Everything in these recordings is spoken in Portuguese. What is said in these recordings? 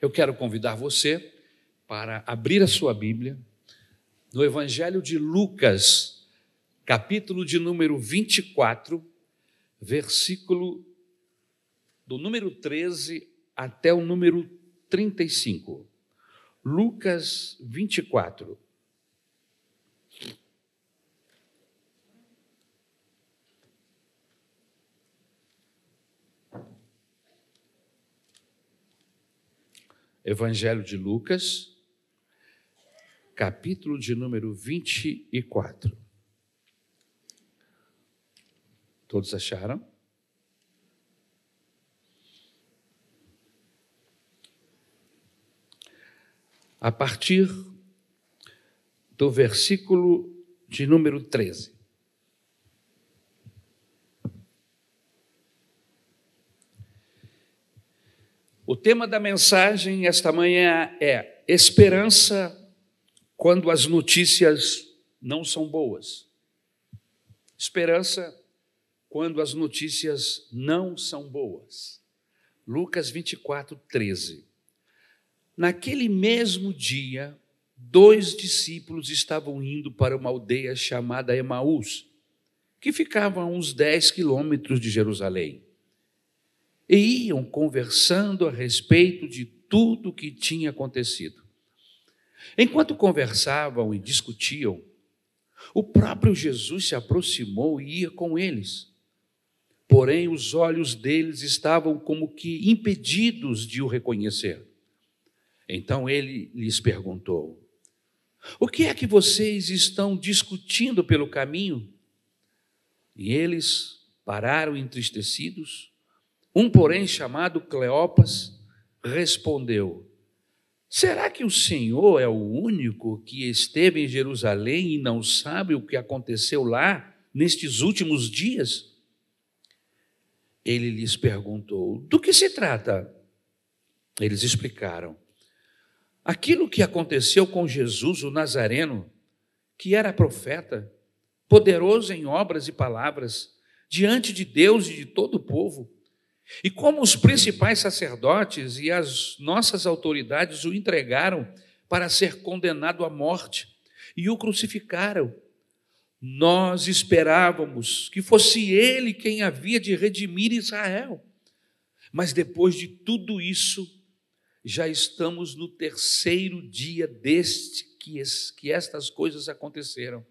eu quero convidar você para abrir a sua Bíblia no Evangelho de Lucas, capítulo de número 24, versículo do número 13 até o número 35. Lucas 24. Evangelho de Lucas, capítulo de número 24. Todos acharam? A partir do versículo de número 13. O tema da mensagem esta manhã é esperança quando as notícias não são boas. Esperança quando as notícias não são boas. Lucas 24, 13. Naquele mesmo dia, dois discípulos estavam indo para uma aldeia chamada Emaús, que ficava a uns 10 quilômetros de Jerusalém e iam conversando a respeito de tudo o que tinha acontecido. Enquanto conversavam e discutiam, o próprio Jesus se aproximou e ia com eles. Porém, os olhos deles estavam como que impedidos de o reconhecer. Então ele lhes perguntou: O que é que vocês estão discutindo pelo caminho? E eles pararam entristecidos um, porém, chamado Cleopas, respondeu: Será que o Senhor é o único que esteve em Jerusalém e não sabe o que aconteceu lá nestes últimos dias? Ele lhes perguntou: Do que se trata? Eles explicaram: Aquilo que aconteceu com Jesus, o Nazareno, que era profeta, poderoso em obras e palavras, diante de Deus e de todo o povo e como os principais sacerdotes e as nossas autoridades o entregaram para ser condenado à morte e o crucificaram, nós esperávamos que fosse ele quem havia de redimir Israel. Mas depois de tudo isso, já estamos no terceiro dia deste que, que estas coisas aconteceram.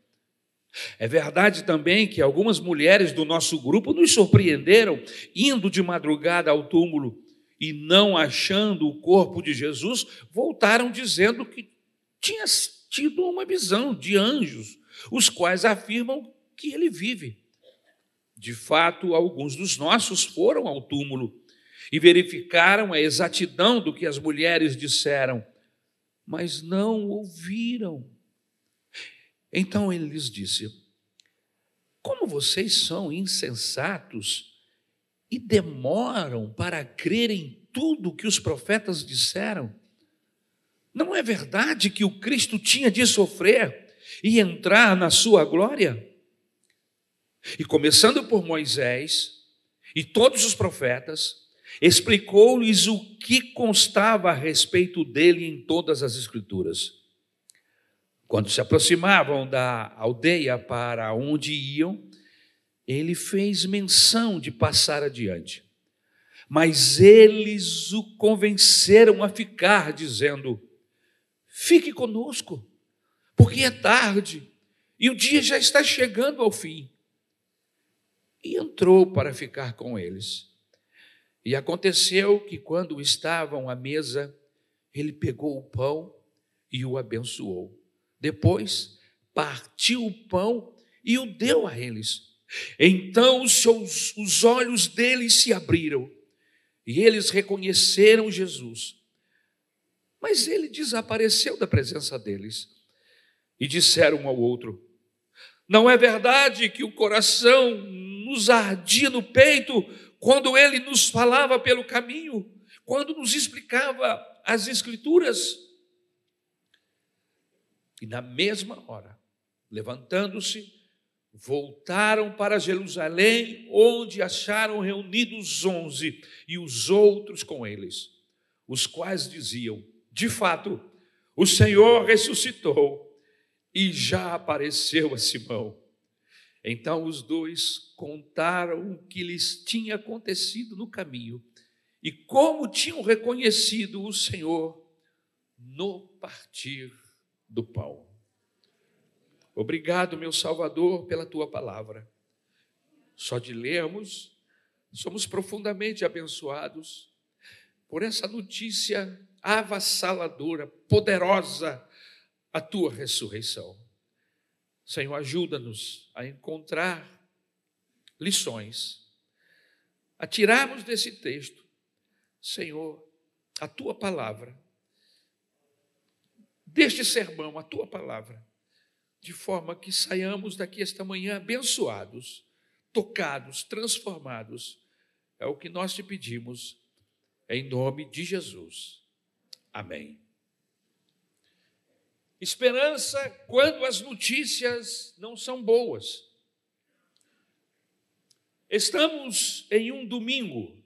É verdade também que algumas mulheres do nosso grupo nos surpreenderam indo de madrugada ao túmulo e não achando o corpo de Jesus, voltaram dizendo que tinha tido uma visão de anjos, os quais afirmam que ele vive. De fato, alguns dos nossos foram ao túmulo e verificaram a exatidão do que as mulheres disseram, mas não ouviram então ele lhes disse: Como vocês são insensatos e demoram para crer em tudo que os profetas disseram? Não é verdade que o Cristo tinha de sofrer e entrar na sua glória? E começando por Moisés e todos os profetas, explicou-lhes o que constava a respeito dele em todas as Escrituras. Quando se aproximavam da aldeia para onde iam, ele fez menção de passar adiante. Mas eles o convenceram a ficar, dizendo: Fique conosco, porque é tarde e o dia já está chegando ao fim. E entrou para ficar com eles. E aconteceu que, quando estavam à mesa, ele pegou o pão e o abençoou depois, partiu o pão e o deu a eles. Então os, seus, os olhos deles se abriram e eles reconheceram Jesus. Mas ele desapareceu da presença deles e disseram um ao outro: Não é verdade que o coração nos ardia no peito quando ele nos falava pelo caminho, quando nos explicava as Escrituras? E na mesma hora, levantando-se, voltaram para Jerusalém, onde acharam reunidos onze e os outros com eles. os quais diziam: De fato, o Senhor ressuscitou e já apareceu a Simão. Então os dois contaram o que lhes tinha acontecido no caminho e como tinham reconhecido o Senhor no partir do pão. Obrigado, meu Salvador, pela tua palavra. Só de lermos, somos profundamente abençoados por essa notícia avassaladora, poderosa, a tua ressurreição. Senhor, ajuda-nos a encontrar lições, a tirarmos desse texto, Senhor, a tua palavra, deste sermão, a tua palavra, de forma que saiamos daqui esta manhã abençoados, tocados, transformados. É o que nós te pedimos, em nome de Jesus. Amém. Esperança quando as notícias não são boas. Estamos em um domingo.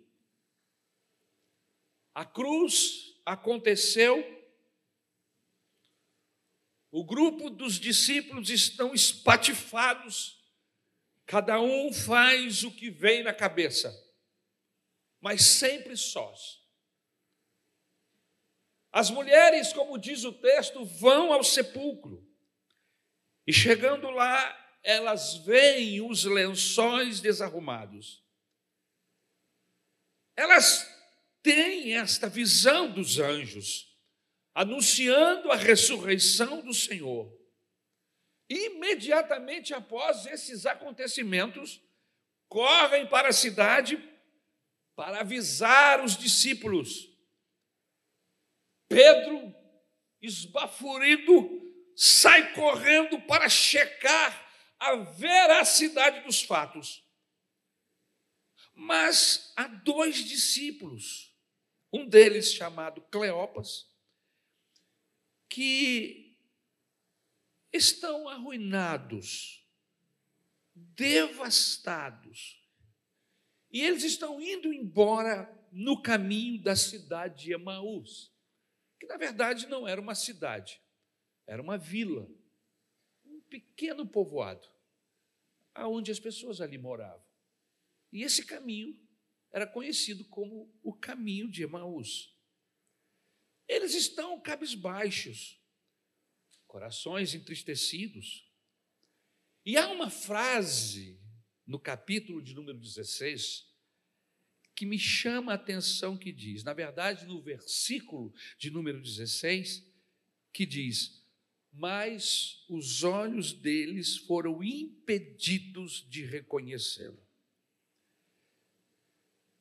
A cruz aconteceu. O grupo dos discípulos estão espatifados. Cada um faz o que vem na cabeça, mas sempre sós. As mulheres, como diz o texto, vão ao sepulcro. E chegando lá, elas veem os lençóis desarrumados. Elas têm esta visão dos anjos, anunciando a ressurreição do Senhor. Imediatamente após esses acontecimentos, correm para a cidade para avisar os discípulos Pedro, esbaforido, sai correndo para checar a veracidade dos fatos. Mas há dois discípulos, um deles chamado Cleopas, que estão arruinados, devastados, e eles estão indo embora no caminho da cidade de Emaús que na verdade não era uma cidade, era uma vila, um pequeno povoado, aonde as pessoas ali moravam. E esse caminho era conhecido como o caminho de Emaús. Eles estão cabisbaixos, corações entristecidos. E há uma frase no capítulo de número 16 que me chama a atenção que diz, na verdade, no versículo de número 16, que diz: Mas os olhos deles foram impedidos de reconhecê-lo.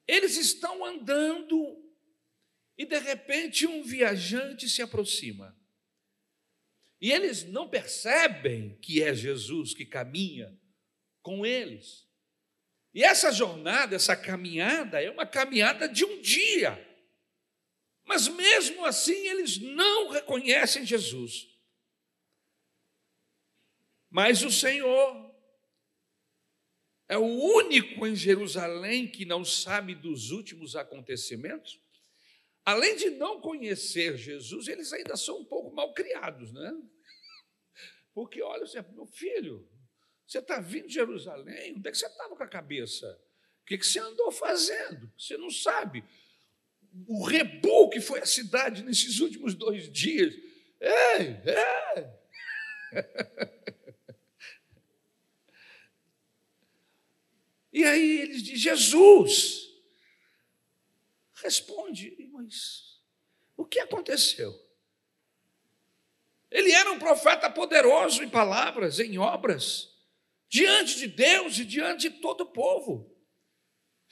Eles estão andando e de repente um viajante se aproxima. E eles não percebem que é Jesus que caminha com eles. E essa jornada, essa caminhada, é uma caminhada de um dia. Mas mesmo assim, eles não reconhecem Jesus. Mas o Senhor é o único em Jerusalém que não sabe dos últimos acontecimentos. Além de não conhecer Jesus, eles ainda são um pouco mal criados, né? Porque olha, meu filho, você está vindo de Jerusalém? Onde é que você estava com a cabeça? O que, que você andou fazendo? Você não sabe. O rebu que foi a cidade nesses últimos dois dias. Ei, é. E aí eles dizem, Jesus, responde, mas o que aconteceu? Ele era um profeta poderoso em palavras, em obras diante de Deus e diante de todo o povo.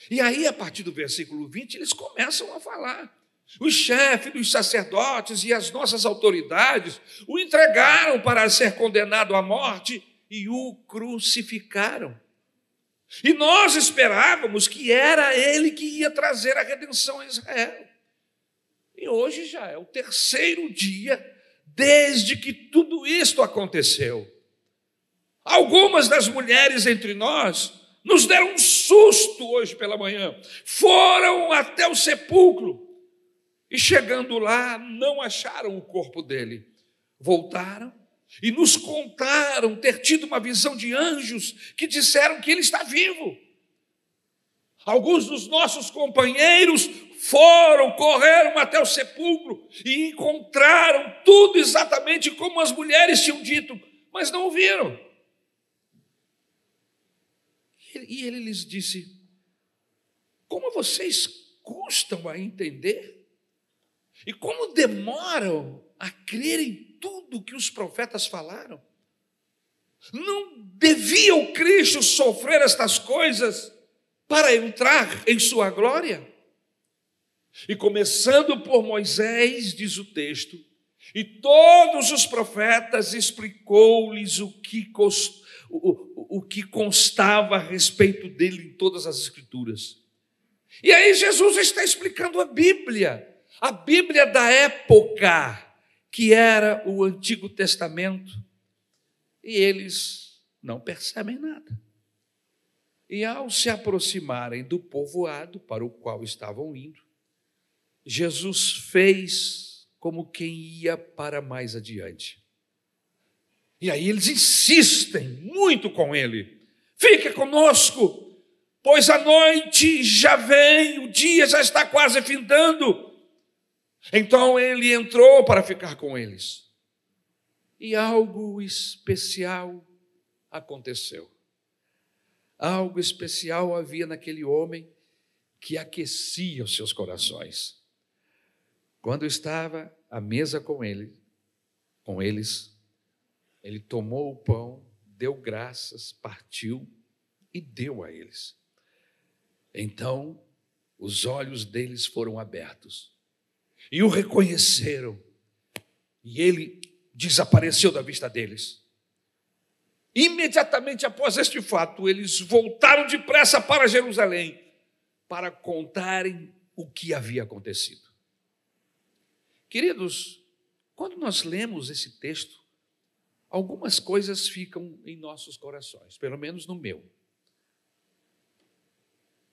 E aí, a partir do versículo 20, eles começam a falar. Os chefes dos sacerdotes e as nossas autoridades o entregaram para ser condenado à morte e o crucificaram. E nós esperávamos que era ele que ia trazer a redenção a Israel. E hoje já é o terceiro dia desde que tudo isto aconteceu. Algumas das mulheres entre nós nos deram um susto hoje pela manhã. Foram até o sepulcro E chegando lá, não acharam o corpo dele. Voltaram e nos contaram ter tido uma visão de anjos que disseram que ele está vivo. Alguns dos nossos companheiros foram, correram até o sepulcro e encontraram tudo exatamente como as mulheres tinham dito, mas não o viram. E ele lhes disse: Como vocês custam a entender? E como demoram a crer em tudo que os profetas falaram? Não devia o Cristo sofrer estas coisas para entrar em sua glória? E começando por Moisés, diz o texto, e todos os profetas explicou-lhes o que cost o, o que constava a respeito dele em todas as Escrituras. E aí Jesus está explicando a Bíblia, a Bíblia da época, que era o Antigo Testamento, e eles não percebem nada. E ao se aproximarem do povoado para o qual estavam indo, Jesus fez como quem ia para mais adiante. E aí eles insistem muito com ele: fica conosco, pois a noite já vem, o dia já está quase findando. Então ele entrou para ficar com eles. E algo especial aconteceu. Algo especial havia naquele homem que aquecia os seus corações. Quando estava à mesa com ele, com eles, ele tomou o pão, deu graças, partiu e deu a eles. Então, os olhos deles foram abertos e o reconheceram, e ele desapareceu da vista deles. Imediatamente após este fato, eles voltaram depressa para Jerusalém para contarem o que havia acontecido. Queridos, quando nós lemos esse texto, algumas coisas ficam em nossos corações, pelo menos no meu.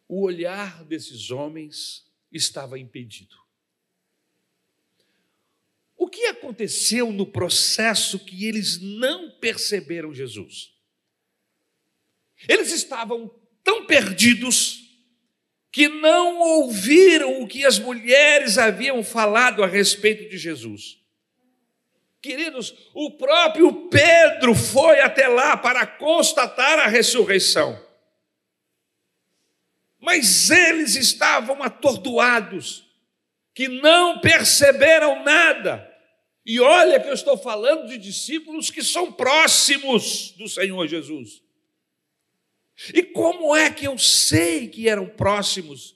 O olhar desses homens estava impedido. Que aconteceu no processo que eles não perceberam Jesus? Eles estavam tão perdidos que não ouviram o que as mulheres haviam falado a respeito de Jesus. Queridos, o próprio Pedro foi até lá para constatar a ressurreição. Mas eles estavam atordoados, que não perceberam nada. E olha que eu estou falando de discípulos que são próximos do Senhor Jesus. E como é que eu sei que eram próximos?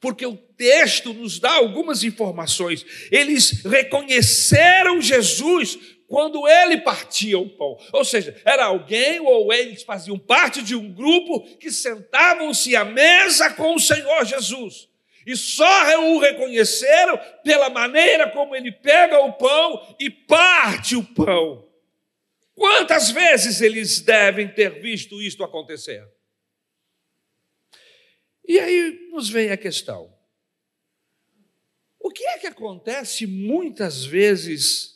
porque o texto nos dá algumas informações. Eles reconheceram Jesus quando ele partia o pão. Ou seja, era alguém ou eles faziam parte de um grupo que sentavam-se à mesa com o Senhor Jesus. E só o reconheceram pela maneira como ele pega o pão e parte o pão. Quantas vezes eles devem ter visto isto acontecer? E aí nos vem a questão: o que é que acontece muitas vezes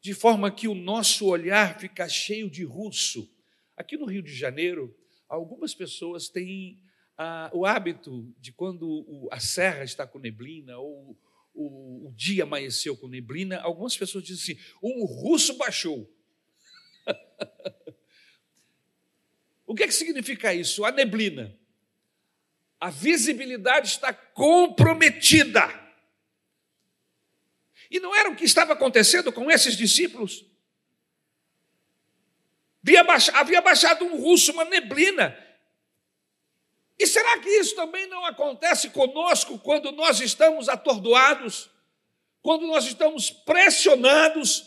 de forma que o nosso olhar fica cheio de russo? Aqui no Rio de Janeiro, algumas pessoas têm ah, o hábito de quando a serra está com neblina ou o, o dia amanheceu com neblina, algumas pessoas dizem assim: um russo baixou. o que, é que significa isso? A neblina a visibilidade está comprometida. E não era o que estava acontecendo com esses discípulos? Havia baixado um russo, uma neblina. E será que isso também não acontece conosco quando nós estamos atordoados, quando nós estamos pressionados,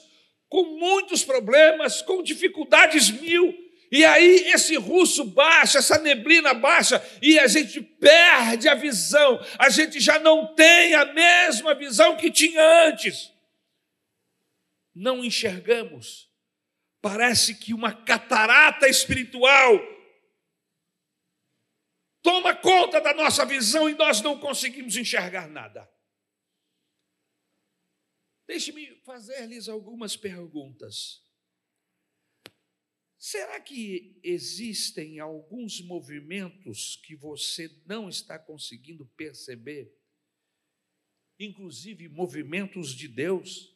com muitos problemas, com dificuldades mil, e aí esse russo baixa, essa neblina baixa, e a gente perde a visão, a gente já não tem a mesma visão que tinha antes. Não enxergamos. Parece que uma catarata espiritual toma conta da nossa visão e nós não conseguimos enxergar nada. Deixe-me fazer-lhes algumas perguntas. Será que existem alguns movimentos que você não está conseguindo perceber? Inclusive movimentos de Deus?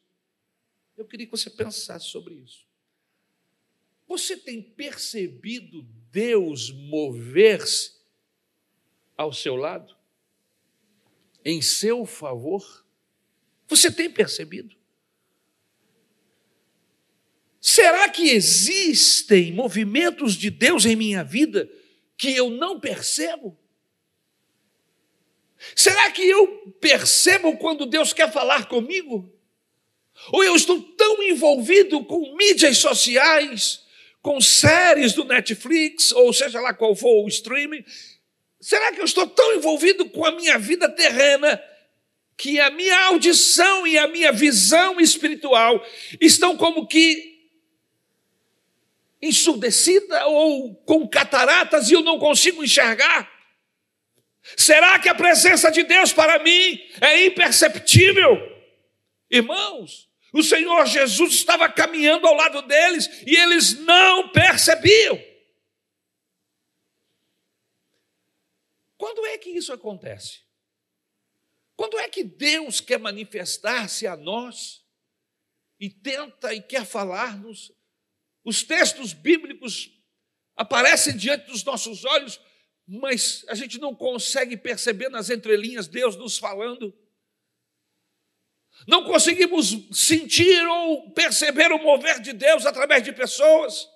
Eu queria que você pensasse sobre isso. Você tem percebido Deus mover-se ao seu lado? Em seu favor? Você tem percebido? Será que existem movimentos de Deus em minha vida que eu não percebo? Será que eu percebo quando Deus quer falar comigo? Ou eu estou tão envolvido com mídias sociais, com séries do Netflix, ou seja lá qual for o streaming? Será que eu estou tão envolvido com a minha vida terrena que a minha audição e a minha visão espiritual estão como que ensurdecida ou com cataratas e eu não consigo enxergar? Será que a presença de Deus para mim é imperceptível? Irmãos, o Senhor Jesus estava caminhando ao lado deles e eles não percebiam. Quando é que isso acontece? Quando é que Deus quer manifestar-se a nós e tenta e quer falar-nos os textos bíblicos aparecem diante dos nossos olhos, mas a gente não consegue perceber nas entrelinhas Deus nos falando. Não conseguimos sentir ou perceber o mover de Deus através de pessoas.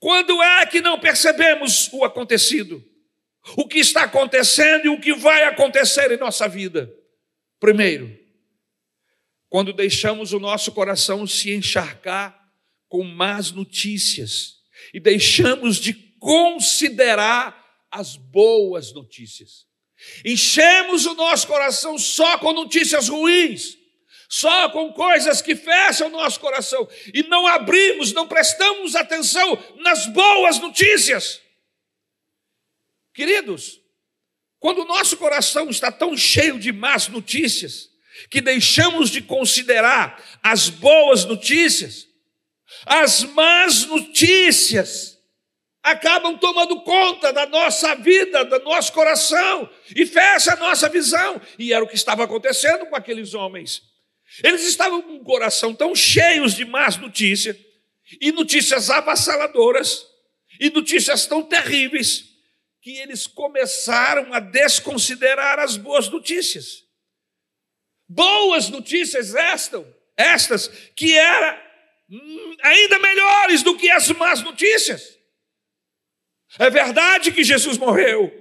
Quando é que não percebemos o acontecido? O que está acontecendo e o que vai acontecer em nossa vida? Primeiro, quando deixamos o nosso coração se encharcar com más notícias e deixamos de considerar as boas notícias. Enchemos o nosso coração só com notícias ruins, só com coisas que fecham o nosso coração e não abrimos, não prestamos atenção nas boas notícias. Queridos, quando o nosso coração está tão cheio de más notícias, que deixamos de considerar as boas notícias, as más notícias acabam tomando conta da nossa vida, do nosso coração e fecha a nossa visão. E era o que estava acontecendo com aqueles homens. Eles estavam com o coração tão cheios de más notícias e notícias avassaladoras e notícias tão terríveis que eles começaram a desconsiderar as boas notícias. Boas notícias estas, estas que era ainda melhores do que as más notícias. É verdade que Jesus morreu.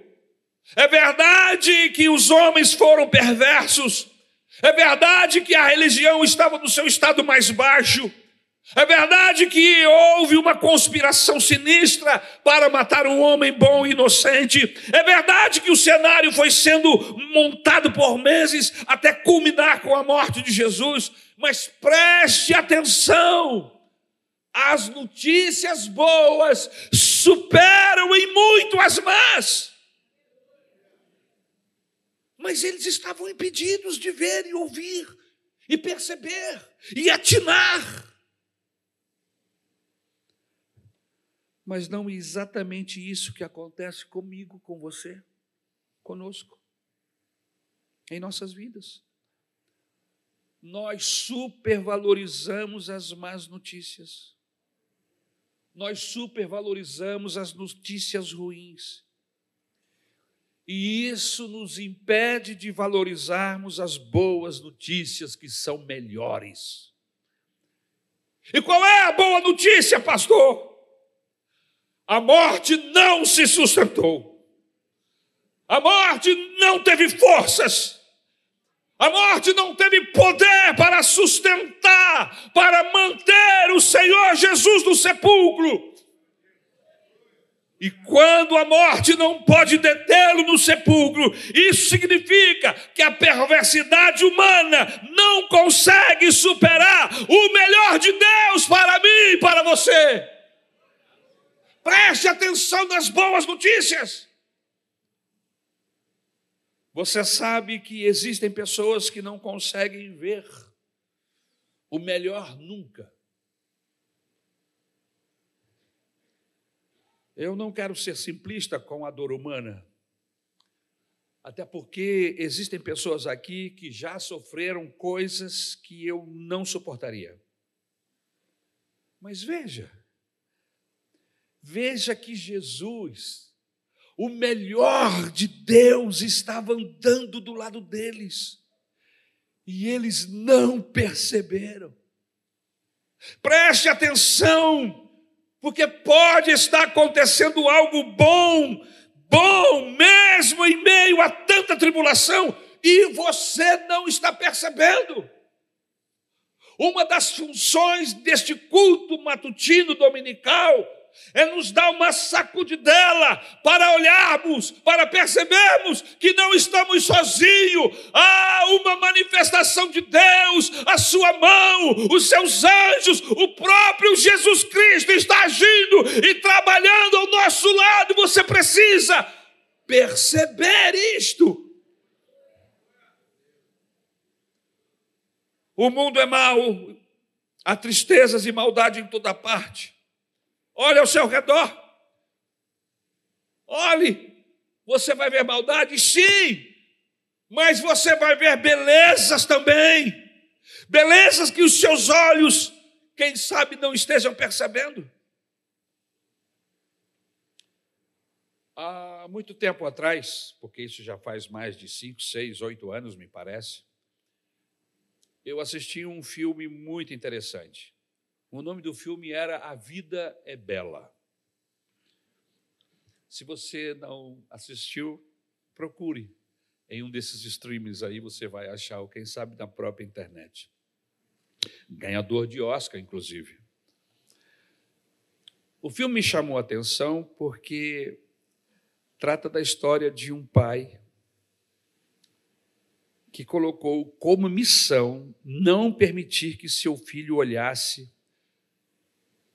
É verdade que os homens foram perversos. É verdade que a religião estava no seu estado mais baixo. É verdade que houve uma conspiração sinistra para matar um homem bom e inocente. É verdade que o cenário foi sendo montado por meses até culminar com a morte de Jesus. Mas preste atenção: as notícias boas superam em muito as más. Mas eles estavam impedidos de ver e ouvir, e perceber, e atinar. Mas não exatamente isso que acontece comigo, com você, conosco, em nossas vidas. Nós supervalorizamos as más notícias, nós supervalorizamos as notícias ruins, e isso nos impede de valorizarmos as boas notícias que são melhores. E qual é a boa notícia, pastor? A morte não se sustentou. A morte não teve forças. A morte não teve poder para sustentar, para manter o Senhor Jesus no sepulcro. E quando a morte não pode detê-lo no sepulcro, isso significa que a perversidade humana não consegue superar o melhor de Deus para mim e para você. Preste atenção nas boas notícias. Você sabe que existem pessoas que não conseguem ver o melhor nunca. Eu não quero ser simplista com a dor humana, até porque existem pessoas aqui que já sofreram coisas que eu não suportaria. Mas veja, veja que Jesus, o melhor de Deus, estava andando do lado deles e eles não perceberam. Preste atenção, porque pode estar acontecendo algo bom, bom mesmo em meio a tanta tribulação, e você não está percebendo. Uma das funções deste culto matutino dominical é nos dar uma sacudidela para olharmos, para percebermos que não estamos sozinhos. Há uma manifestação de Deus, a sua mão, os seus anjos, o próprio Jesus Cristo está agindo e trabalhando ao nosso lado. Você precisa perceber isto. O mundo é mau, há tristezas e maldade em toda parte. Olhe ao seu redor. Olhe, você vai ver maldade? Sim, mas você vai ver belezas também. Belezas que os seus olhos, quem sabe, não estejam percebendo. Há muito tempo atrás, porque isso já faz mais de cinco, seis, oito anos, me parece, eu assisti um filme muito interessante. O nome do filme era A Vida é Bela. Se você não assistiu, procure. Em um desses streams aí você vai achar, ou quem sabe na própria internet. Ganhador de Oscar, inclusive. O filme me chamou a atenção porque trata da história de um pai que colocou como missão não permitir que seu filho olhasse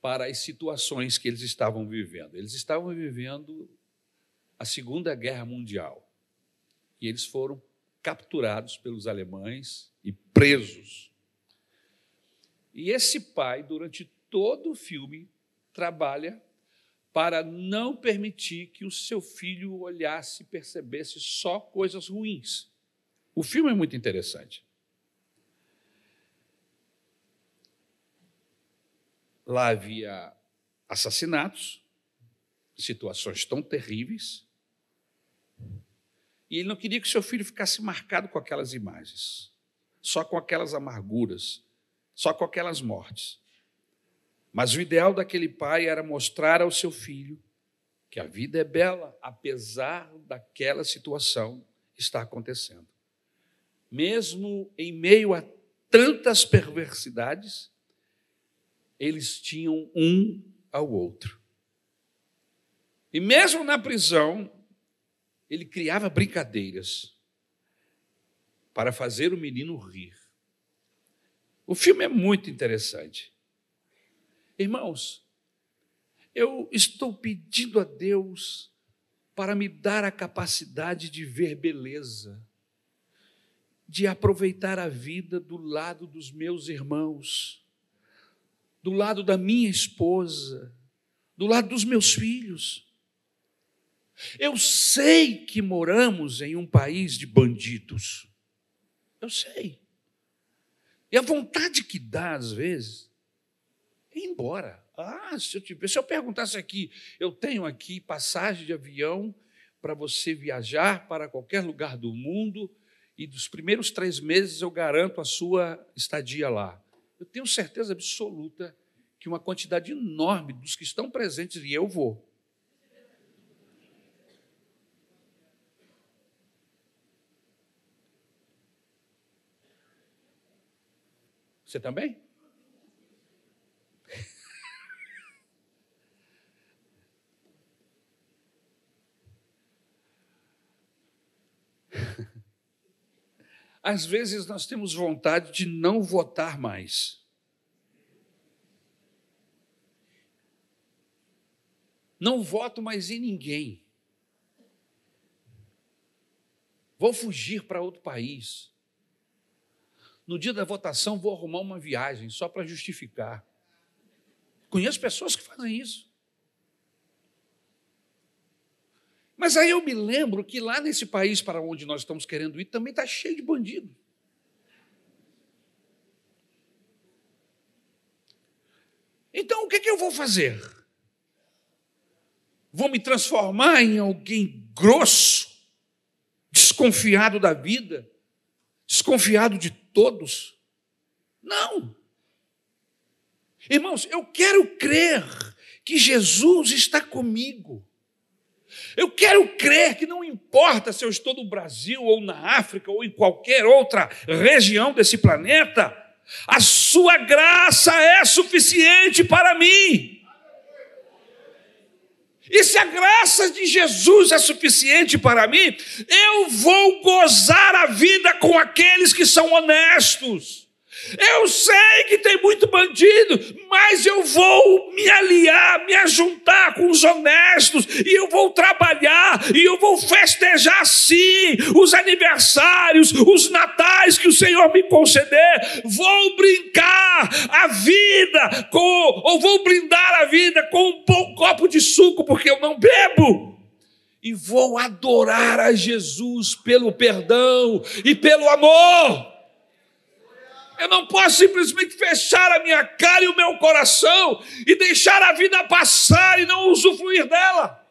para as situações que eles estavam vivendo. Eles estavam vivendo a Segunda Guerra Mundial e eles foram capturados pelos alemães e presos. E esse pai, durante todo o filme, trabalha para não permitir que o seu filho olhasse e percebesse só coisas ruins. O filme é muito interessante. Lá havia assassinatos, situações tão terríveis, e ele não queria que seu filho ficasse marcado com aquelas imagens, só com aquelas amarguras, só com aquelas mortes. Mas o ideal daquele pai era mostrar ao seu filho que a vida é bela, apesar daquela situação estar acontecendo. Mesmo em meio a tantas perversidades, eles tinham um ao outro. E mesmo na prisão, ele criava brincadeiras para fazer o menino rir. O filme é muito interessante. Irmãos, eu estou pedindo a Deus para me dar a capacidade de ver beleza, de aproveitar a vida do lado dos meus irmãos do lado da minha esposa, do lado dos meus filhos. Eu sei que moramos em um país de bandidos. Eu sei. E a vontade que dá, às vezes, é ir embora. Ah, se eu, te, se eu perguntasse aqui, eu tenho aqui passagem de avião para você viajar para qualquer lugar do mundo, e dos primeiros três meses eu garanto a sua estadia lá eu tenho certeza absoluta que uma quantidade enorme dos que estão presentes, e eu vou. Você também? Às vezes nós temos vontade de não votar mais. Não voto mais em ninguém. Vou fugir para outro país. no dia da votação vou arrumar uma viagem só para justificar. Conheço pessoas que fazem isso. Mas aí eu me lembro que lá nesse país para onde nós estamos querendo ir também está cheio de bandido. Então o que, que eu vou fazer? Vou me transformar em alguém grosso, desconfiado da vida, desconfiado de todos? Não. Irmãos, eu quero crer que Jesus está comigo. Eu quero crer que não importa se eu estou no Brasil ou na África ou em qualquer outra região desse planeta, a sua graça é suficiente para mim. E se a graça de Jesus é suficiente para mim, eu vou gozar a vida com aqueles que são honestos. Eu sei que tem muito bandido, mas eu vou me aliar, me ajuntar com os honestos, e eu vou trabalhar, e eu vou festejar sim os aniversários, os natais que o Senhor me conceder. Vou brincar a vida com, ou vou brindar a vida com um bom copo de suco, porque eu não bebo e vou adorar a Jesus pelo perdão e pelo amor. Eu não posso simplesmente fechar a minha cara e o meu coração e deixar a vida passar e não usufruir dela.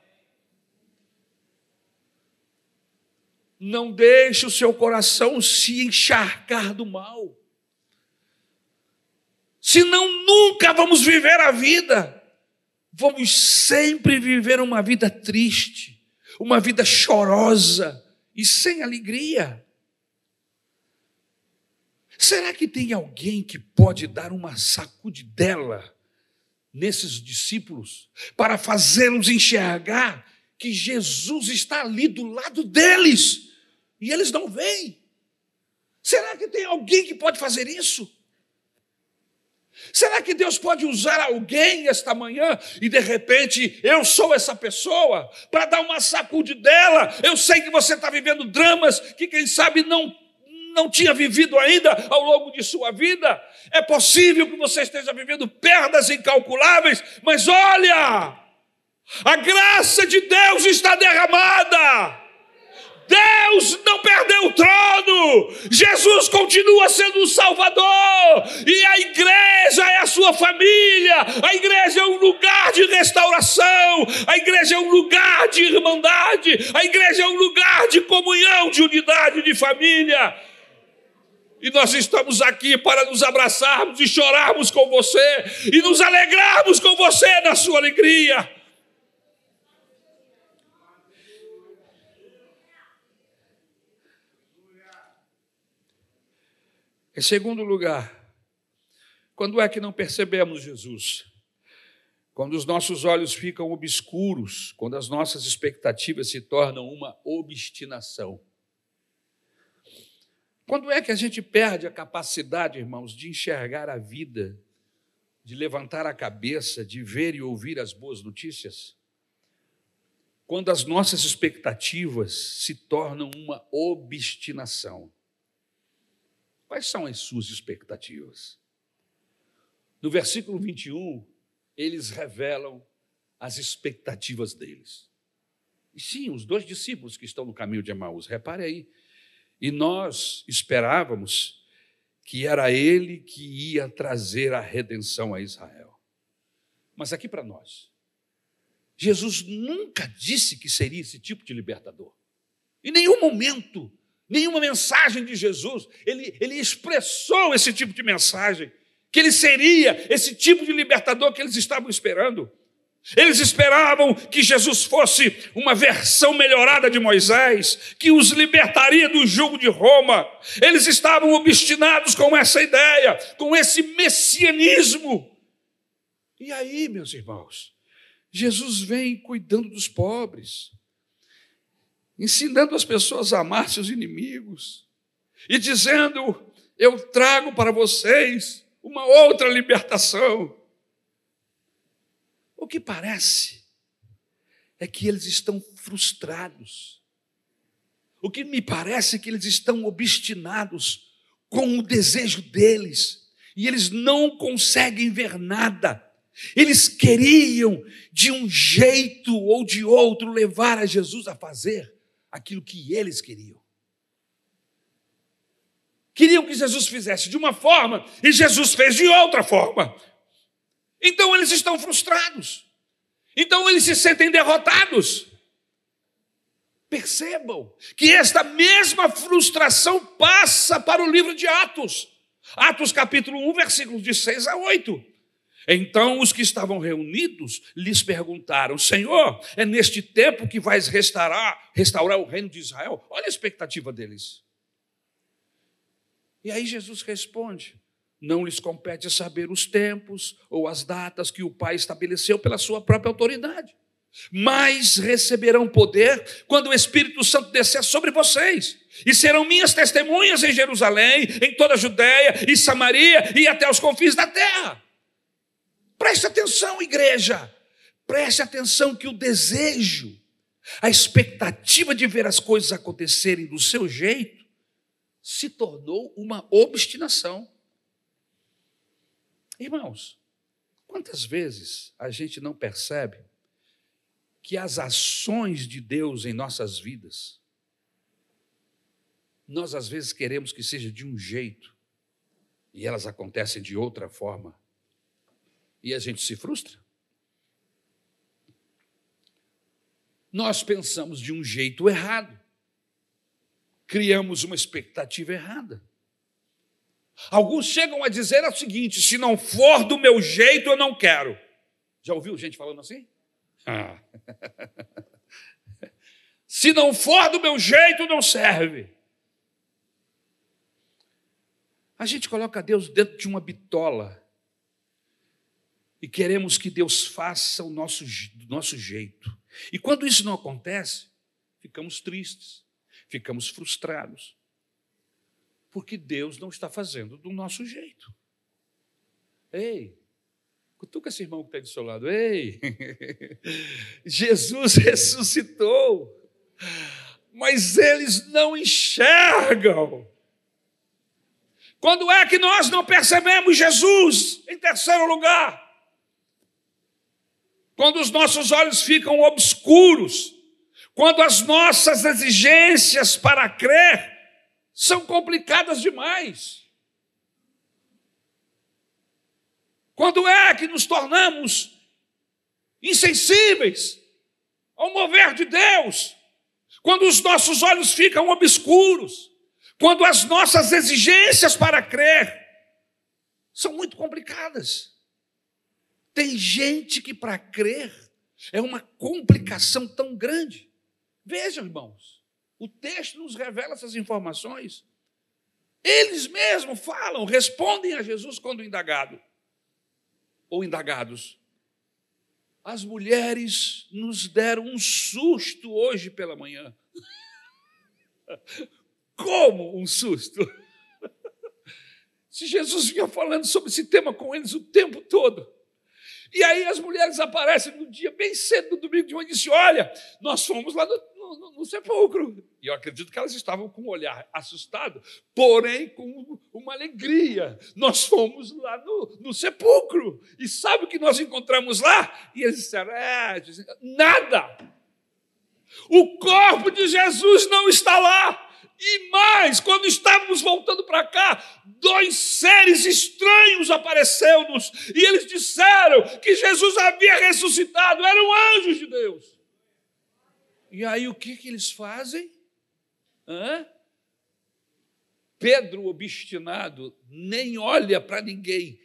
Não deixe o seu coração se encharcar do mal. Senão nunca vamos viver a vida. Vamos sempre viver uma vida triste, uma vida chorosa e sem alegria. Será que tem alguém que pode dar uma sacudidela nesses discípulos para fazê-los enxergar que Jesus está ali do lado deles e eles não veem? Será que tem alguém que pode fazer isso? Será que Deus pode usar alguém esta manhã e de repente eu sou essa pessoa para dar uma sacudidela? Eu sei que você está vivendo dramas que, quem sabe, não não tinha vivido ainda ao longo de sua vida. É possível que você esteja vivendo perdas incalculáveis, mas olha, a graça de Deus está derramada. Deus não perdeu o trono, Jesus continua sendo o Salvador, e a igreja é a sua família, a igreja é um lugar de restauração, a igreja é um lugar de irmandade, a igreja é um lugar de comunhão, de unidade de família. E nós estamos aqui para nos abraçarmos e chorarmos com você e nos alegrarmos com você na sua alegria. Em segundo lugar, quando é que não percebemos Jesus? Quando os nossos olhos ficam obscuros, quando as nossas expectativas se tornam uma obstinação. Quando é que a gente perde a capacidade, irmãos, de enxergar a vida, de levantar a cabeça, de ver e ouvir as boas notícias? Quando as nossas expectativas se tornam uma obstinação. Quais são as suas expectativas? No versículo 21, eles revelam as expectativas deles. E sim, os dois discípulos que estão no caminho de Emaús, repare aí, e nós esperávamos que era ele que ia trazer a redenção a Israel. Mas aqui para nós, Jesus nunca disse que seria esse tipo de libertador. Em nenhum momento, nenhuma mensagem de Jesus, ele, ele expressou esse tipo de mensagem, que ele seria esse tipo de libertador que eles estavam esperando. Eles esperavam que Jesus fosse uma versão melhorada de Moisés, que os libertaria do jugo de Roma. Eles estavam obstinados com essa ideia, com esse messianismo. E aí, meus irmãos, Jesus vem cuidando dos pobres, ensinando as pessoas a amar seus inimigos e dizendo: Eu trago para vocês uma outra libertação. O que parece é que eles estão frustrados. O que me parece é que eles estão obstinados com o desejo deles e eles não conseguem ver nada. Eles queriam, de um jeito ou de outro, levar a Jesus a fazer aquilo que eles queriam. Queriam que Jesus fizesse de uma forma e Jesus fez de outra forma. Então eles estão frustrados. Então eles se sentem derrotados. Percebam que esta mesma frustração passa para o livro de Atos. Atos capítulo 1, versículos de 6 a 8. Então os que estavam reunidos lhes perguntaram: Senhor, é neste tempo que vais restaurar, restaurar o reino de Israel? Olha a expectativa deles. E aí Jesus responde: Não lhes compete saber os tempos ou as datas que o Pai estabeleceu pela sua própria autoridade, mas receberão poder quando o Espírito Santo descer sobre vocês, e serão minhas testemunhas em Jerusalém, em toda a Judéia e Samaria e até os confins da terra. Preste atenção, igreja. Preste atenção que o desejo, a expectativa de ver as coisas acontecerem do seu jeito, se tornou uma obstinação. Irmãos, quantas vezes a gente não percebe que as ações de Deus em nossas vidas, nós às vezes queremos que seja de um jeito e elas acontecem de outra forma e a gente se frustra. Nós pensamos de um jeito errado, criamos uma expectativa errada. Alguns chegam a dizer o seguinte: se não for do meu jeito, eu não quero. Já ouviu gente falando assim? Ah. se não for do meu jeito, não serve. A gente coloca Deus dentro de uma bitola e queremos que Deus faça o nosso, do nosso jeito. E quando isso não acontece, ficamos tristes, ficamos frustrados, porque Deus não está fazendo do nosso jeito. Ei, cutuca esse irmão que está do seu lado, ei, Jesus ressuscitou, mas eles não enxergam. Quando é que nós não percebemos Jesus? Em terceiro lugar, quando os nossos olhos ficam obscuros, quando as nossas exigências para crer são complicadas demais. Quando é que nos tornamos insensíveis ao mover de Deus? Quando os nossos olhos ficam obscuros, quando as nossas exigências para crer são muito complicadas. Tem gente que para crer é uma complicação tão grande. Vejam, irmãos, o texto nos revela essas informações. Eles mesmos falam, respondem a Jesus quando indagado ou indagados. As mulheres nos deram um susto hoje pela manhã. Como um susto? Se Jesus vinha falando sobre esse tema com eles o tempo todo. E aí as mulheres aparecem no dia bem cedo, no domingo de manhã, e dizem: Olha, nós fomos lá no, no, no, sepulcro. E eu acredito que elas estavam com um olhar assustado, porém com uma alegria. Nós fomos lá no, no sepulcro. E sabe o que nós encontramos lá? E eles disseram: É, nada. O corpo de Jesus não está lá. E mais, quando estávamos voltando para cá, dois seres estranhos apareceram-nos e eles disseram que Jesus havia ressuscitado, eram anjos de Deus. E aí o que, que eles fazem? Hã? Pedro, obstinado, nem olha para ninguém,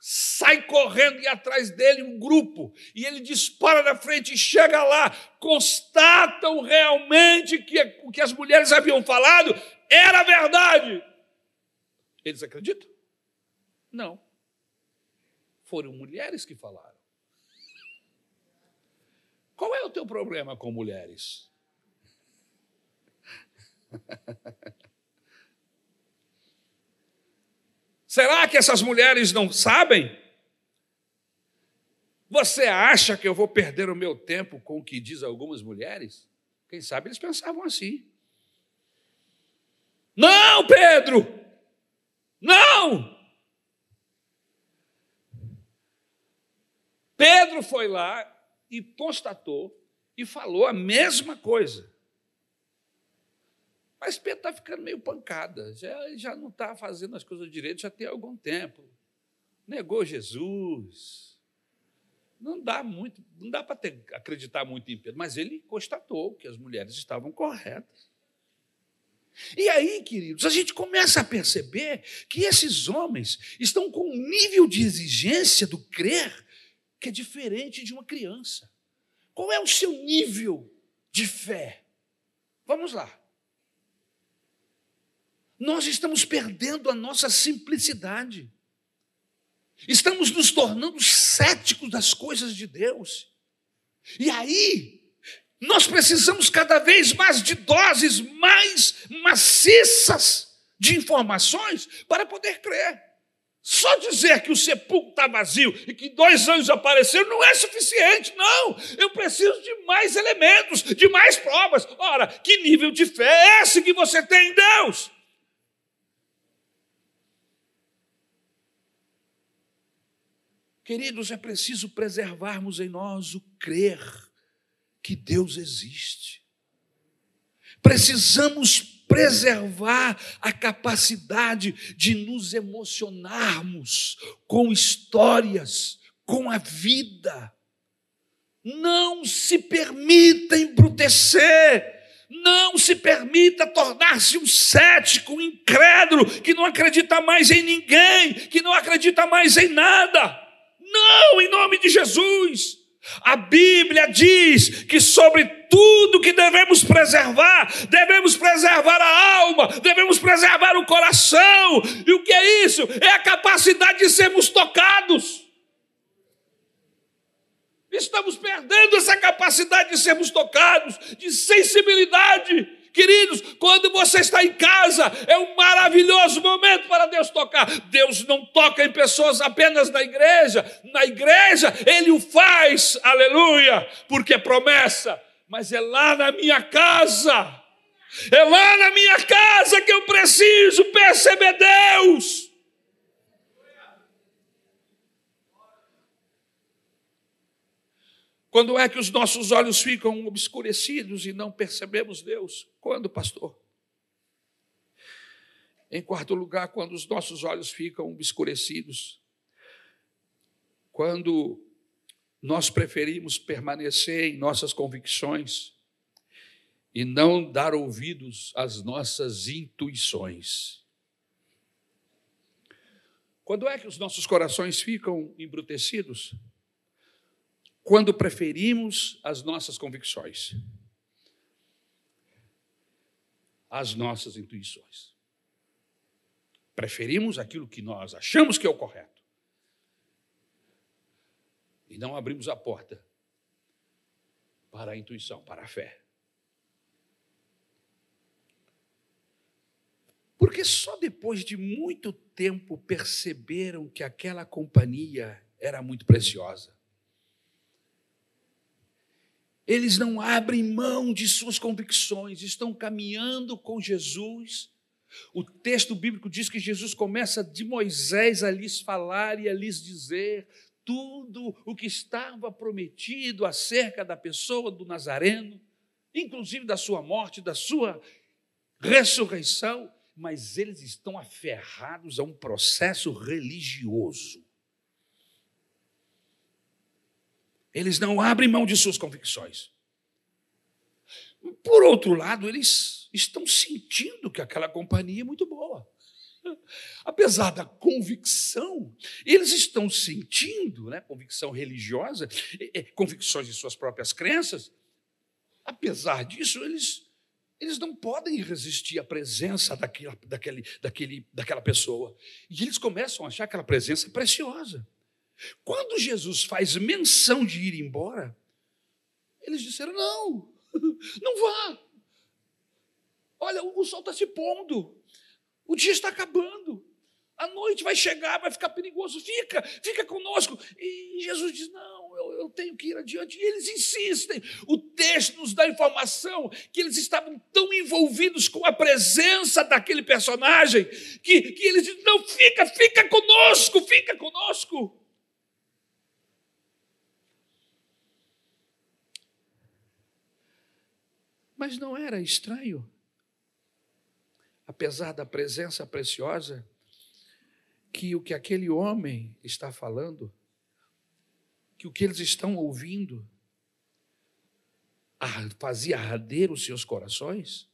sai correndo e atrás dele um grupo, e ele dispara na frente e chega lá, constatam realmente que o que as mulheres haviam falado era verdade. Eles acreditam? Não. Foram mulheres que falaram. Qual é o teu problema com mulheres? Será que essas mulheres não sabem? Você acha que eu vou perder o meu tempo com o que diz algumas mulheres? Quem sabe eles pensavam assim. Não, Pedro! Não! Pedro foi lá e constatou e falou a mesma coisa. Mas Pedro está ficando meio pancada, já, já não está fazendo as coisas direito já tem algum tempo. Negou Jesus. Não dá muito, não dá para acreditar muito em Pedro, mas ele constatou que as mulheres estavam corretas. E aí, queridos, a gente começa a perceber que esses homens estão com um nível de exigência do crer que é diferente de uma criança. Qual é o seu nível de fé? Vamos lá. Nós estamos perdendo a nossa simplicidade. Estamos nos tornando céticos das coisas de Deus. E aí, nós precisamos cada vez mais de doses mais maciças de informações para poder crer. Só dizer que o sepulcro está vazio e que dois anjos apareceram não é suficiente, não. Eu preciso de mais elementos, de mais provas. Ora, que nível de fé é esse que você tem em Deus? Queridos, é preciso preservarmos em nós o crer que Deus existe. Precisamos preservar a capacidade de nos emocionarmos com histórias, com a vida. Não se permita embrutecer. Não se permita tornar-se um cético, um incrédulo, que não acredita mais em ninguém, que não acredita mais em nada. Não, em nome de Jesus. A Bíblia diz que sobre tudo que devemos preservar, devemos preservar a alma, devemos preservar o coração. E o que é isso? É a capacidade de sermos tocados. Estamos perdendo essa capacidade de sermos tocados, de sensibilidade. Queridos, quando você está em casa, é um maravilhoso momento para Deus tocar. Deus não toca em pessoas apenas na igreja, na igreja Ele o faz, aleluia, porque é promessa, mas é lá na minha casa, é lá na minha casa que eu preciso perceber Deus. Quando é que os nossos olhos ficam obscurecidos e não percebemos Deus? Quando, pastor? Em quarto lugar, quando os nossos olhos ficam obscurecidos, quando nós preferimos permanecer em nossas convicções e não dar ouvidos às nossas intuições. Quando é que os nossos corações ficam embrutecidos? Quando preferimos as nossas convicções, as nossas intuições. Preferimos aquilo que nós achamos que é o correto. E não abrimos a porta para a intuição, para a fé. Porque só depois de muito tempo perceberam que aquela companhia era muito preciosa. Eles não abrem mão de suas convicções, estão caminhando com Jesus. O texto bíblico diz que Jesus começa de Moisés a lhes falar e a lhes dizer tudo o que estava prometido acerca da pessoa do Nazareno, inclusive da sua morte, da sua ressurreição, mas eles estão aferrados a um processo religioso. Eles não abrem mão de suas convicções. Por outro lado, eles estão sentindo que aquela companhia é muito boa. Apesar da convicção, eles estão sentindo, né, convicção religiosa, convicções de suas próprias crenças. Apesar disso, eles, eles não podem resistir à presença daquela, daquele, daquele, daquela pessoa. E eles começam a achar aquela presença preciosa. Quando Jesus faz menção de ir embora, eles disseram: não, não vá. Olha, o sol está se pondo, o dia está acabando. A noite vai chegar, vai ficar perigoso. Fica, fica conosco. E Jesus diz: Não, eu, eu, tenho que ir adiante. E eles insistem. O texto nos dá informação que eles estavam tão envolvidos com a presença daquele personagem que, que eles dizem: Não, fica, fica conosco, fica conosco. Mas não era estranho, apesar da presença preciosa que o que aquele homem está falando, que o que eles estão ouvindo, fazia arder os seus corações?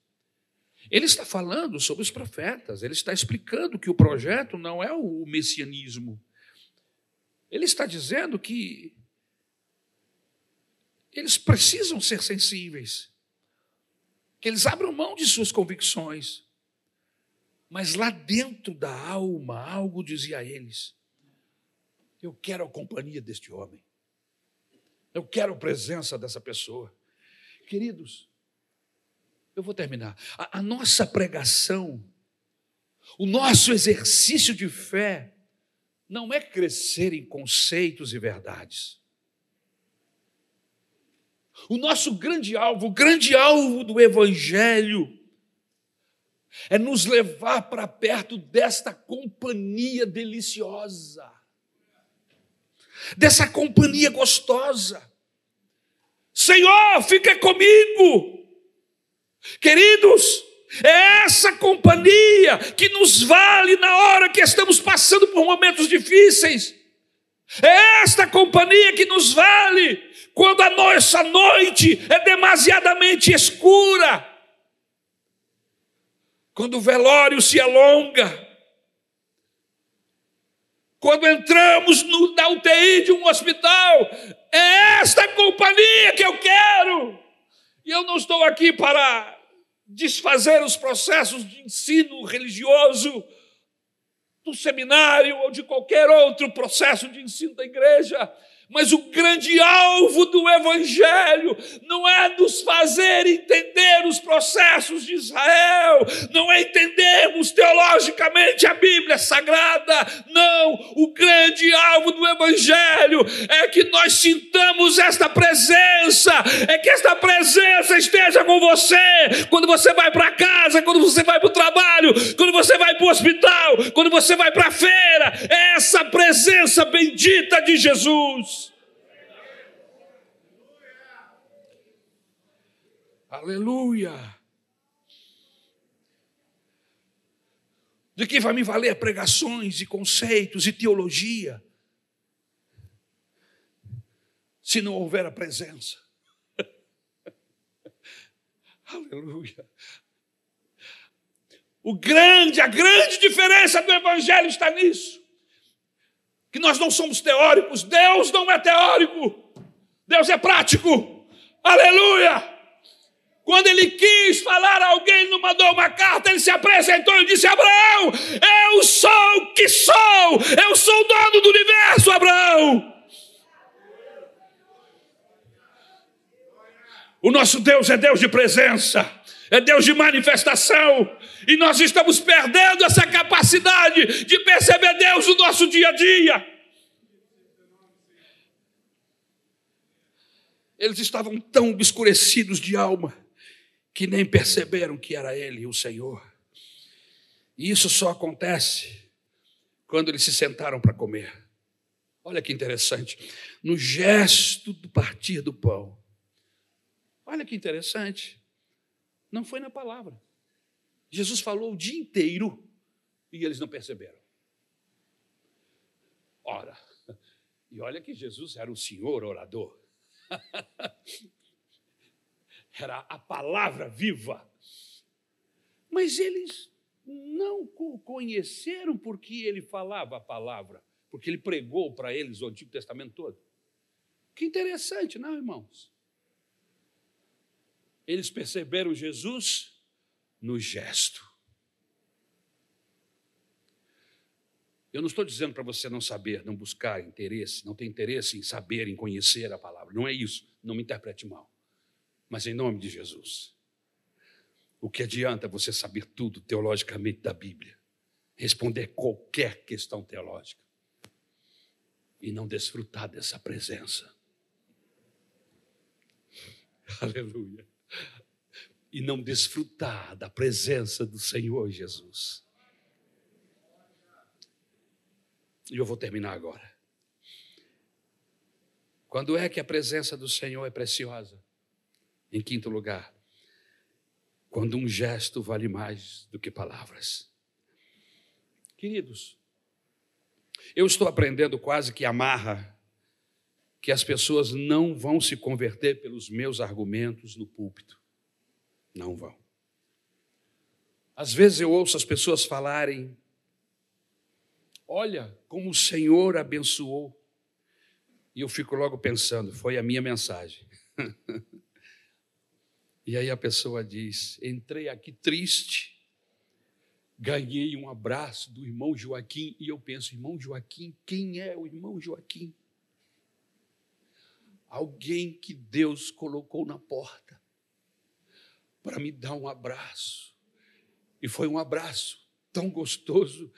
Ele está falando sobre os profetas, ele está explicando que o projeto não é o messianismo. Ele está dizendo que eles precisam ser sensíveis, que eles abram mão de suas convicções, mas lá dentro da alma, algo dizia a eles: Eu quero a companhia deste homem. Eu quero a presença dessa pessoa. Queridos, eu vou terminar. A, a nossa pregação, o nosso exercício de fé, não é crescer em conceitos e verdades. O nosso grande alvo, o grande alvo do Evangelho, é nos levar para perto desta companhia deliciosa, dessa companhia gostosa. Senhor, fica comigo. Queridos, é essa companhia que nos vale na hora que estamos passando por momentos difíceis. É esta companhia que nos vale quando a nossa noite é demasiadamente escura quando o velório se alonga, quando entramos no, na UTI de um hospital, é esta companhia que eu quero. E eu não estou aqui para desfazer os processos de ensino religioso do seminário ou de qualquer outro processo de ensino da igreja. Mas o grande alvo do Evangelho não é nos fazer entender os processos de Israel, não é entendermos teologicamente a Bíblia Sagrada, não. O grande alvo do Evangelho é que nós sintamos esta presença, é que esta presença esteja com você quando você vai para casa, quando você vai para o trabalho, quando você vai para o hospital, quando você vai para a feira, é essa presença bendita de Jesus. Aleluia! De que vai me valer pregações e conceitos e teologia, se não houver a presença? Aleluia! O grande, a grande diferença do Evangelho está nisso. Que nós não somos teóricos, Deus não é teórico, Deus é prático. Aleluia! Quando ele quis falar a alguém, ele não mandou uma carta, ele se apresentou e disse: Abraão, eu sou o que sou, eu sou o dono do universo, Abraão. O nosso Deus é Deus de presença, é Deus de manifestação, e nós estamos perdendo essa capacidade de perceber Deus no nosso dia a dia. Eles estavam tão obscurecidos de alma que nem perceberam que era Ele, o Senhor. E isso só acontece quando eles se sentaram para comer. Olha que interessante. No gesto do partir do pão. Olha que interessante. Não foi na palavra. Jesus falou o dia inteiro e eles não perceberam. Ora, e olha que Jesus era o Senhor orador. era a palavra viva. Mas eles não o conheceram porque ele falava a palavra, porque ele pregou para eles o Antigo Testamento todo. Que interessante, não, irmãos? Eles perceberam Jesus no gesto. Eu não estou dizendo para você não saber, não buscar interesse, não ter interesse em saber, em conhecer a palavra. Não é isso. Não me interprete mal. Mas em nome de Jesus, o que adianta você saber tudo teologicamente da Bíblia, responder qualquer questão teológica e não desfrutar dessa presença. Aleluia. E não desfrutar da presença do Senhor Jesus. E eu vou terminar agora. Quando é que a presença do Senhor é preciosa? Em quinto lugar, quando um gesto vale mais do que palavras. Queridos, eu estou aprendendo quase que amarra que as pessoas não vão se converter pelos meus argumentos no púlpito. Não vão. Às vezes eu ouço as pessoas falarem: Olha como o Senhor abençoou. E eu fico logo pensando: foi a minha mensagem. e aí a pessoa diz: Entrei aqui triste ganhei um abraço do irmão Joaquim e eu penso, irmão Joaquim, quem é o irmão Joaquim? Alguém que Deus colocou na porta para me dar um abraço. E foi um abraço tão gostoso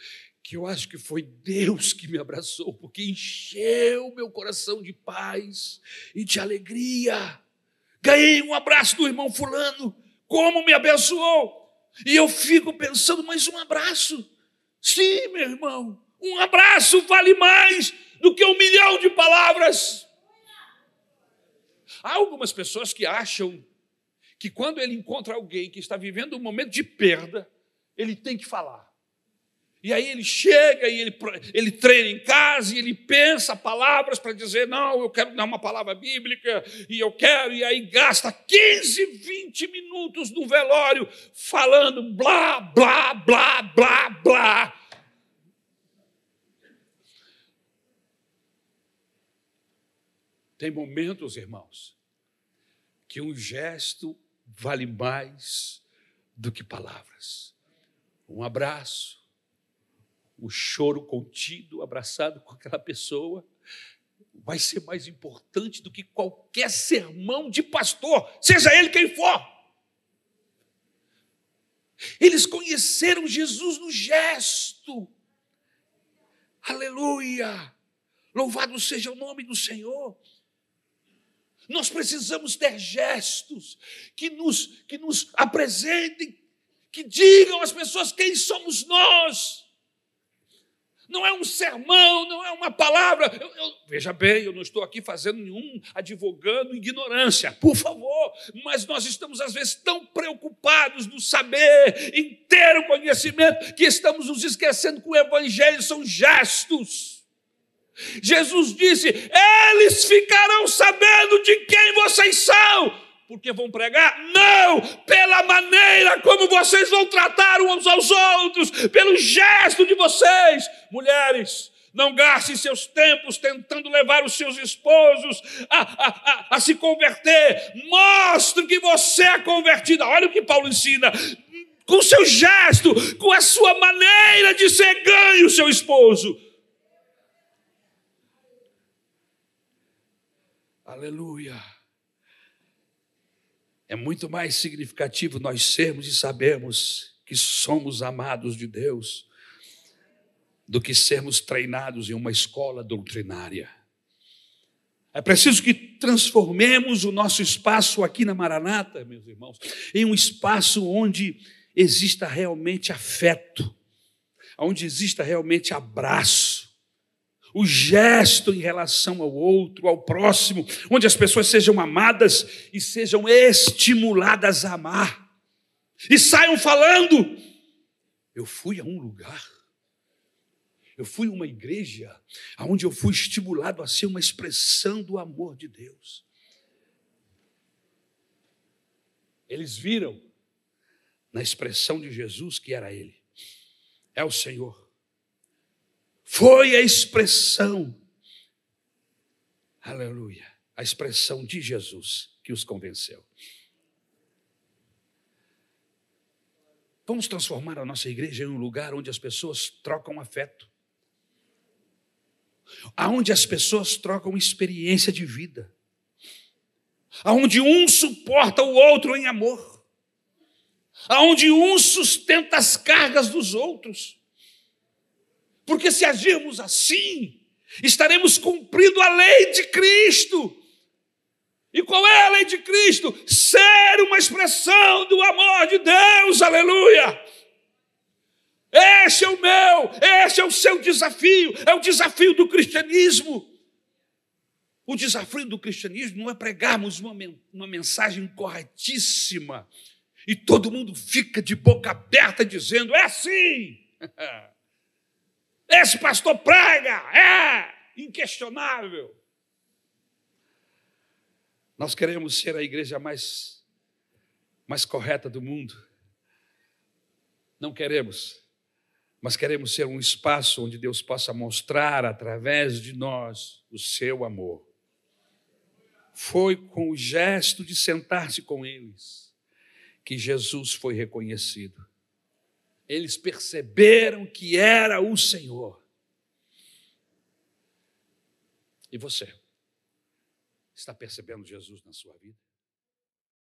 que eu acho que foi Deus que me abraçou, porque encheu meu coração de paz e de alegria. Ganhei um abraço do irmão Fulano, como me abençoou. E eu fico pensando, mas um abraço? Sim, meu irmão, um abraço vale mais do que um milhão de palavras. Há algumas pessoas que acham que quando ele encontra alguém que está vivendo um momento de perda, ele tem que falar. E aí ele chega e ele, ele treina em casa e ele pensa palavras para dizer: não, eu quero dar uma palavra bíblica e eu quero, e aí gasta 15, 20 minutos no velório falando blá, blá, blá, blá, blá. Tem momentos, irmãos, que um gesto vale mais do que palavras. Um abraço, o choro contido, abraçado com aquela pessoa, vai ser mais importante do que qualquer sermão de pastor, seja ele quem for. Eles conheceram Jesus no gesto. Aleluia! Louvado seja o nome do Senhor. Nós precisamos ter gestos que nos, que nos apresentem, que digam às pessoas quem somos nós não é um sermão, não é uma palavra. Eu, eu, veja bem, eu não estou aqui fazendo nenhum advogando ignorância, por favor, mas nós estamos às vezes tão preocupados no saber, em ter o conhecimento, que estamos nos esquecendo que o Evangelho são gestos. Jesus disse: Eles ficarão sabendo de quem vocês são porque vão pregar? Não! Pela maneira como vocês vão tratar uns aos outros, pelo gesto de vocês. Mulheres, não gastem seus tempos tentando levar os seus esposos a, a, a, a se converter. Mostre que você é convertida. Olha o que Paulo ensina. Com o seu gesto, com a sua maneira de ser ganho, seu esposo. Aleluia. É muito mais significativo nós sermos e sabermos que somos amados de Deus do que sermos treinados em uma escola doutrinária. É preciso que transformemos o nosso espaço aqui na Maranata, meus irmãos, em um espaço onde exista realmente afeto, onde exista realmente abraço, o gesto em relação ao outro, ao próximo, onde as pessoas sejam amadas e sejam estimuladas a amar, e saiam falando: eu fui a um lugar, eu fui a uma igreja, onde eu fui estimulado a ser uma expressão do amor de Deus. Eles viram na expressão de Jesus que era Ele, é o Senhor foi a expressão, aleluia, a expressão de Jesus que os convenceu. Vamos transformar a nossa igreja em um lugar onde as pessoas trocam afeto, aonde as pessoas trocam experiência de vida, aonde um suporta o outro em amor, aonde um sustenta as cargas dos outros Porque se agirmos assim, estaremos cumprindo a lei de Cristo. E qual é a lei de Cristo? Ser uma expressão do amor de Deus, aleluia. Esse é o meu, esse é o seu desafio, é o desafio do cristianismo. O desafio do cristianismo não é pregarmos uma, uma mensagem corretíssima e todo mundo fica de boca aberta dizendo: é assim. Esse pastor prega, é inquestionável. Nós queremos ser a igreja mais, mais correta do mundo. Não queremos, mas queremos ser um espaço onde Deus possa mostrar através de nós o seu amor. Foi com o gesto de sentar-se com eles que Jesus foi reconhecido. Eles perceberam que era o Senhor. E você? Está percebendo Jesus na sua vida?